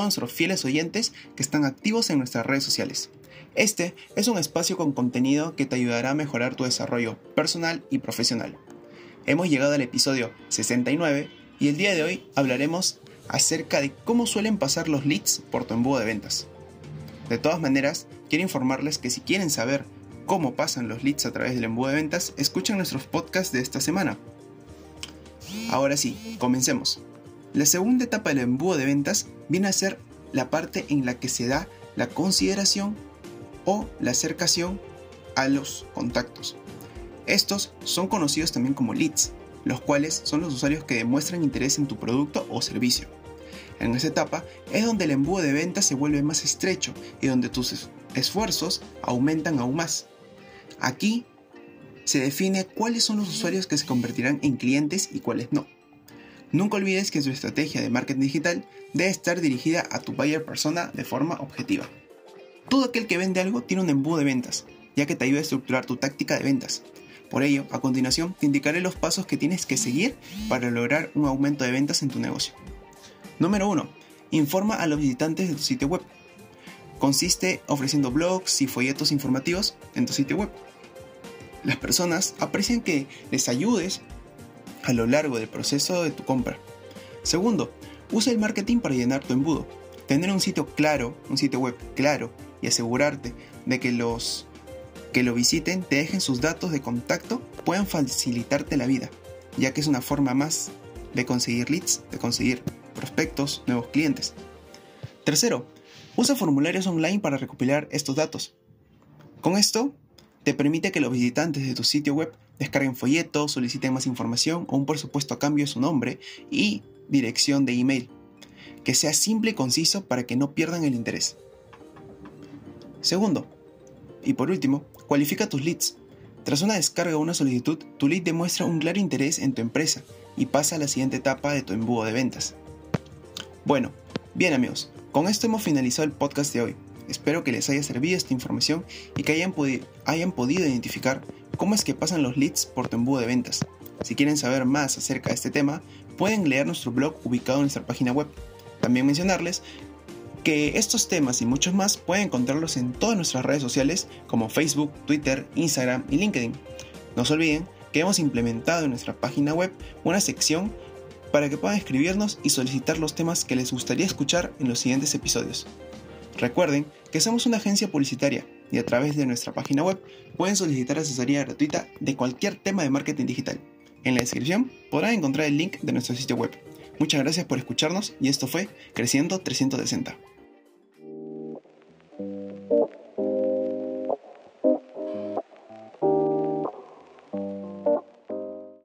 nuestros fieles oyentes que están activos en nuestras redes sociales. Este es un espacio con contenido que te ayudará a mejorar tu desarrollo personal y profesional. Hemos llegado al episodio 69 y el día de hoy hablaremos acerca de cómo suelen pasar los leads por tu embudo de ventas. De todas maneras, quiero informarles que si quieren saber cómo pasan los leads a través del embudo de ventas, escuchen nuestros podcasts de esta semana. Ahora sí, comencemos. La segunda etapa del embudo de ventas viene a ser la parte en la que se da la consideración o la acercación a los contactos. Estos son conocidos también como leads, los cuales son los usuarios que demuestran interés en tu producto o servicio. En esa etapa es donde el embudo de ventas se vuelve más estrecho y donde tus esfuerzos aumentan aún más. Aquí se define cuáles son los usuarios que se convertirán en clientes y cuáles no. Nunca olvides que su estrategia de marketing digital debe estar dirigida a tu buyer persona de forma objetiva. Todo aquel que vende algo tiene un embudo de ventas, ya que te ayuda a estructurar tu táctica de ventas. Por ello, a continuación te indicaré los pasos que tienes que seguir para lograr un aumento de ventas en tu negocio. Número 1. Informa a los visitantes de tu sitio web. Consiste ofreciendo blogs y folletos informativos en tu sitio web. Las personas aprecian que les ayudes a lo largo del proceso de tu compra. Segundo, usa el marketing para llenar tu embudo. Tener un sitio claro, un sitio web claro y asegurarte de que los que lo visiten te dejen sus datos de contacto puedan facilitarte la vida, ya que es una forma más de conseguir leads, de conseguir prospectos, nuevos clientes. Tercero, usa formularios online para recopilar estos datos. Con esto, te permite que los visitantes de tu sitio web descarguen folletos, soliciten más información o un por supuesto a cambio de su nombre y dirección de email. Que sea simple y conciso para que no pierdan el interés. Segundo, y por último, cualifica tus leads. Tras una descarga o una solicitud, tu lead demuestra un claro interés en tu empresa y pasa a la siguiente etapa de tu embudo de ventas. Bueno, bien amigos, con esto hemos finalizado el podcast de hoy. Espero que les haya servido esta información y que hayan, podido identificar cómo es que pasan los leads por tu embudo de ventas. Si quieren saber más acerca de este tema, pueden leer nuestro blog ubicado en nuestra página web. También mencionarles que estos temas y muchos más pueden encontrarlos en todas nuestras redes sociales como Facebook, Twitter, Instagram y LinkedIn. No se olviden que hemos implementado en nuestra página web una sección para que puedan escribirnos y solicitar los temas que les gustaría escuchar en los siguientes episodios. Recuerden que somos una agencia publicitaria y a través de nuestra página web pueden solicitar asesoría gratuita de cualquier tema de marketing digital. En la descripción podrán encontrar el link de nuestro sitio web. Muchas gracias por escucharnos y esto fue Creciendo 360.